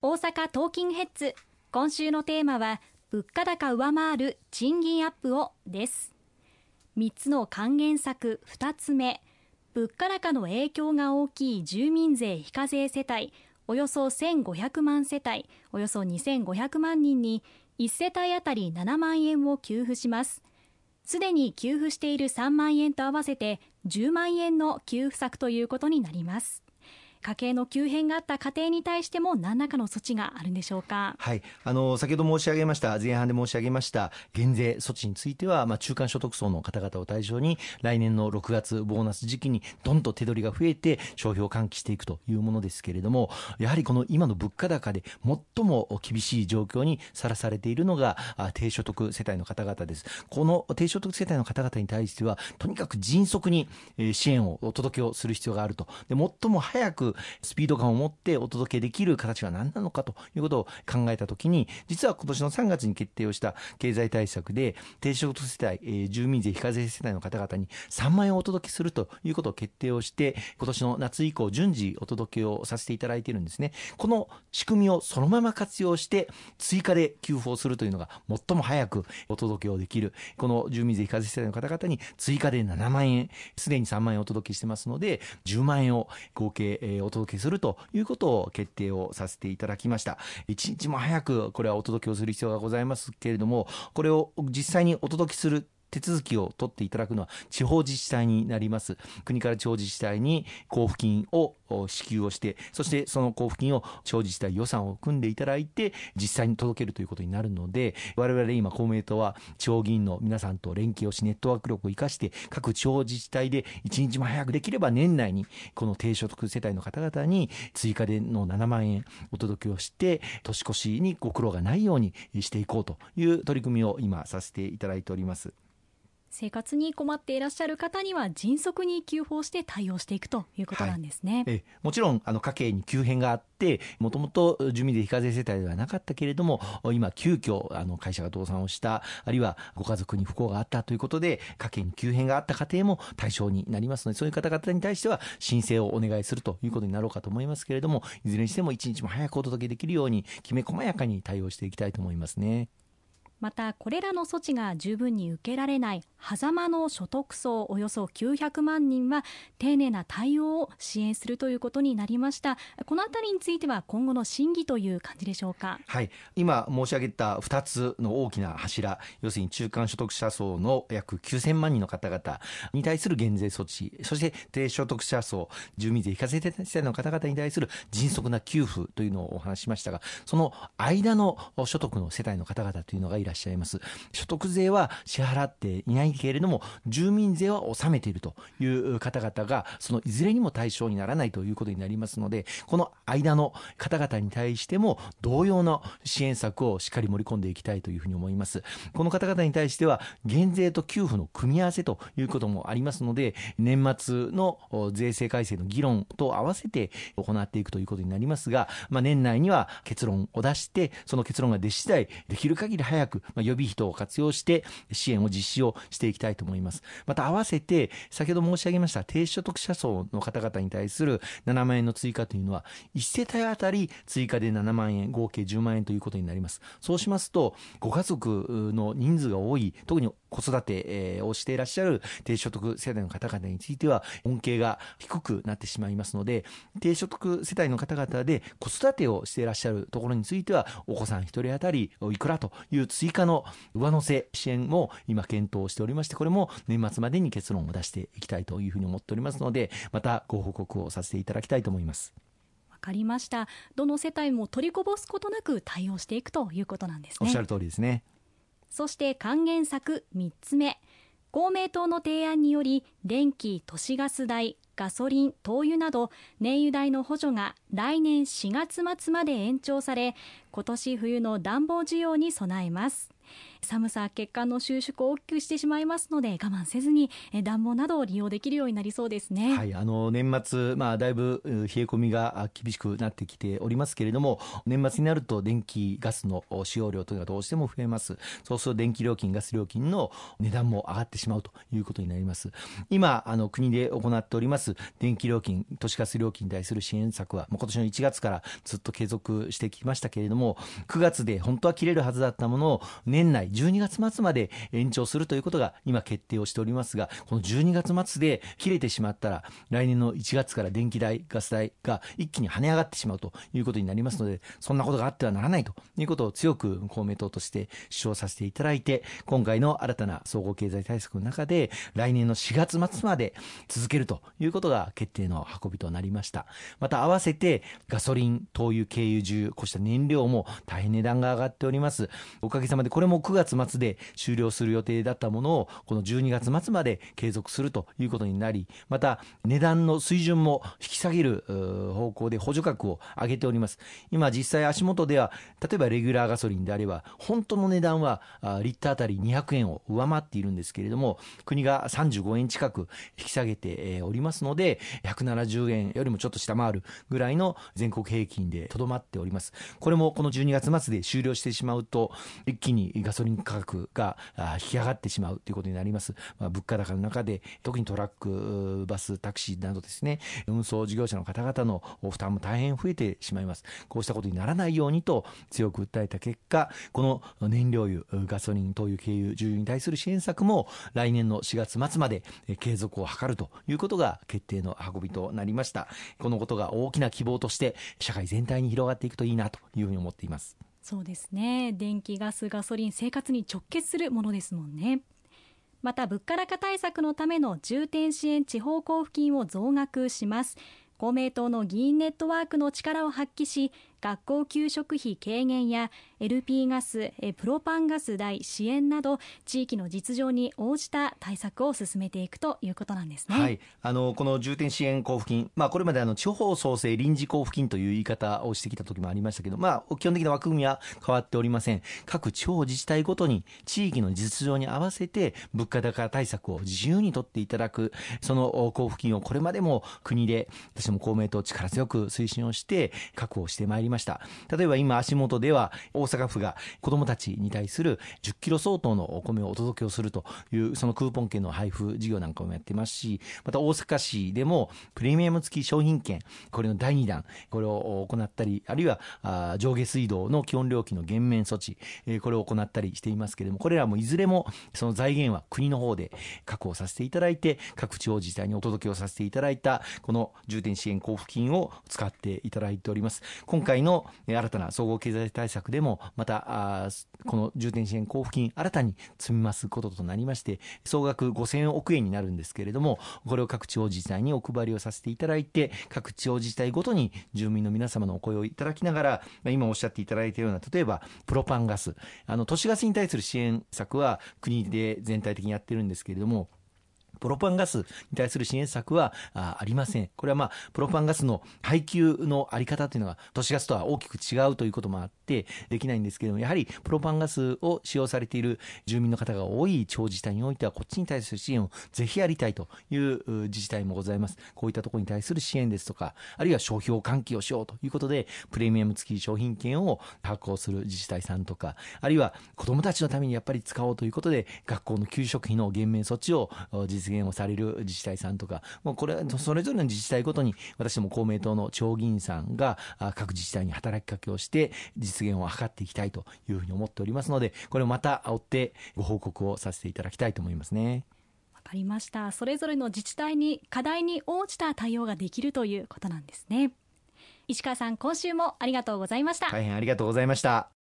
大阪トーキンヘッズ。今週のテーマは物価高上回る賃金アップをです。3つの還元策。2つ目。物価高の影響が大きい住民税非課税世帯。およそ1500万世帯。およそ2500万人に1世帯当たり7万円を給付します。すでに給付している3万円と合わせて10万円の給付策ということになります。家計の急変があった家庭に対しても何らかの措置があるんでしょうか？はい、あの先ほど申し上げました前半で申し上げました減税措置については、まあ、中間所得層の方々を対象に来年の6月ボーナス時期にどんと手取りが増えて消費を喚起していくというものですけれどもやはりこの今の物価高で最も厳しい状況にさらされているのが低所得世帯の方々です。この低所得世帯の方々に対してはとにかく迅速に支援をお届けをする必要があると。で最も早くスピード感を持ってお届けできる形は何なのかということを考えたときに、実は今年の3月に決定をした経済対策で、低所得世帯、えー、住民税非課税世帯の方々に3万円をお届けするということを決定をして、今年の夏以降、順次お届けをさせていただいているんですね。この仕組みをそのまま活用して、追加で給付をするというのが最も早くお届けをできる、この住民税非課税世帯の方々に追加で7万円、すでに3万円お届けしてますので、10万円を合計、えー、お届けするということを決定をさせていただきました。一日も早くこれはお届けをする必要がございますけれどもこれを実際にお届けする手続きを取っていただくのは地方自治体になります国から地方自治体に交付金を支給をしてそしてその交付金を地方自治体予算を組んでいただいて実際に届けるということになるので我々今公明党は地方議員の皆さんと連携をしネットワーク力を生かして各地方自治体で一日も早くできれば年内にこの低所得世帯の方々に追加での7万円お届けをして年越しにご苦労がないようにしていこうという取り組みを今させていただいております。生活に困っていらっしゃる方には迅速に給付をして対応していくということなんですね。はい、もちろんあの家計に急変があってもともと住民税非課税世帯ではなかったけれども今急遽あの会社が倒産をしたあるいはご家族に不幸があったということで家計に急変があった家庭も対象になりますのでそういう方々に対しては申請をお願いするということになろうかと思いますけれどもいずれにしても一日も早くお届けできるようにきめ細やかに対応していきたいと思いますね。またこれらの措置が十分に受けられない狭間の所得層およそ900万人は丁寧な対応を支援するということになりました。このあたりについては今後の審議という感じでしょうか？はい。今申し上げた2つの大きな柱。要するに中間所得者層の約9000万人の方々に対する減税措置。そして低所得者層住民税非課税世帯の方々に対する迅速な給付というのをお話しましたがその間の所得の世帯の方々というのがいらっしゃいます。所得税は支払っていないけれども住民税は納めているという方々がそのいずれにも対象にならないということになりますのでこの間の方々に対しても同様の支援策をしっかり盛り込んでいきたいというふうに思います。この方々に対しては減税と給付の組み合わせということもありますので年末の税制改正の議論と合わせて行っていくということになりますが、まあ、年内には結論を出してその結論が出次第できる限り早く、まあ、予備費等を活用して支援を実施をしていきたいと思います。また合わせて先ほど申し上げました低所得者層の方々に対する7万円の追加というのは1世帯当たり追加で7万円合計10万円ということになります。そうしますとご家族の人数が多い特に子育てをしていらっしゃる低所得世帯の方々については恩恵が低くなってしまいますので低所得世帯の方々で子育てをしていらっしゃるところについてはお子さん1人当たりいくらという追加の上乗せ支援も今検討しておりましてこれも年末までに結論を出していきたいというふうに思っておりますのでまたご報告をさせていただきたいと思います。わかりました。どの世帯も取りこぼすことなく対応していくということなんですね。おっしゃる通りですねそして還元策3つ目。公明党の提案により電気・都市ガス代ガソリン、灯油など燃油代の補助が来年4月末まで延長され今年冬の暖房需要に備えます。寒さ血管の収縮を大きくしてしまいますので我慢せずに暖房などを利用できるようになりそうですね。はい、あの年末まあだいぶ冷え込みが厳しくなってきておりますけれども年末になると電気ガスの使用量というのがどうしても増えます。そうすると電気料金ガス料金の値段も上がってしまうということになります。今あの国で行っております電気料金都市ガス料金に対する支援策は今年の1月からずっと継続してきましたけれども9月で本当は切れるはずだったものを年年内12月末まで延長するということが今決定をしておりますがこの12月末で切れてしまったら来年の1月から電気代ガス代が一気に跳ね上がってしまうということになりますのでそんなことがあってはならないということを強く公明党として主張させていただいて今回の新たな総合経済対策の中で来年の4月末まで続けるということが決定の運びとなりました。また合わせてガソリン灯油軽油重油こうした燃料も大変値段が上がっております。おかげさまでこれも9月末で終了する予定だったものをこの12月末まで継続するということになりまた値段の水準も引き下げる方向で補助額を上げております。今実際足元では例えばレギュラーガソリンであれば本当の値段はリッターあたり200円を上回っているんですけれども国が35円近く引き下げておりますので170円よりもちょっと下回るぐらいの全国平均でとどまっております。これもこの12月末で終了してしまうと一気にガソリン価格が引き上がってしまうということになります、まあ、物価高の中で特にトラックバスタクシーなどですね運送事業者の方々の負担も大変増えてしまいます。こうしたことにならないようにと強く訴えた結果この燃料油ガソリン灯油軽油重油に対する支援策も来年の4月末まで継続を図るということが決定の運びとなりました。このことが大きな希望として社会全体に広がっていくといいなというふうに思っています。そうですね。電気ガスガソリン生活に直結するものですもんね。また物価高対策のための重点支援地方交付金を増額します。公明党の議員ネットワークの力を発揮し学校給食費軽減や LP ガス、プロパンガス代支援など地域の実情に応じた対策を進めていくということなんですね。はい、あのこの重点支援交付金、まあ、これまであの地方創生臨時交付金という言い方をしてきた時もありましたけど、まあ、基本的な枠組みは変わっておりません。各地方自治体ごとに地域の実情に合わせて物価高対策を自由に取っていただく、その交付金をこれまでも国で、私も公明党力強く推進をして確保してまいりました。例えば今足元では大阪府が子どもたちに対する10キロ相当のお米をお届けをするというそのクーポン券の配布事業なんかもやってますしまた大阪市でもプレミアム付き商品券これの第2弾これを行ったりあるいは上下水道の基本料金の減免措置これを行ったりしていますけれどもこれらもいずれもその財源は国の方で確保させていただいて各地方自治体にお届けをさせていただいたこの重点支援交付金を使っていただいております。今回の新たな総合経済対策でもまたこの重点支援交付金新たに積み増すこととなりまして総額5000億円になるんですけれどもこれを各地方自治体にお配りをさせていただいて各地方自治体ごとに住民の皆様のお声をいただきながら今おっしゃっていただいたような例えばプロパンガスあの都市ガスに対する支援策は国で全体的にやってるんですけれどもプロパンガスに対する支援策はありません。これはまあ、プロパンガスの配給のあり方というのが都市ガスとは大きく違うということもあってできないんですけども、やはりプロパンガスを使用されている住民の方が多い地方自治体においては、こっちに対する支援をぜひやりたいという自治体もございます。こういったところに対する支援ですとか、あるいは商標喚起をしようということで、プレミアム付き商品券を発行する自治体さんとか、あるいは子どもたちのためにやっぱり使おうということで、学校の給食費の減免措置を実現をされる自治体さんとか、もうこれは、それぞれの自治体ごとに、私ども公明党の町議員さんが各自治体に働きかけをして、実現を図っていきたいというふうに思っておりますので、これをまた追ってご報告をさせていただきたいと思いますね。わかりました。それぞれの自治体に課題に応じた対応ができるということなんですね。石川さん、今週もありがとうございました。大変ありがとうございました。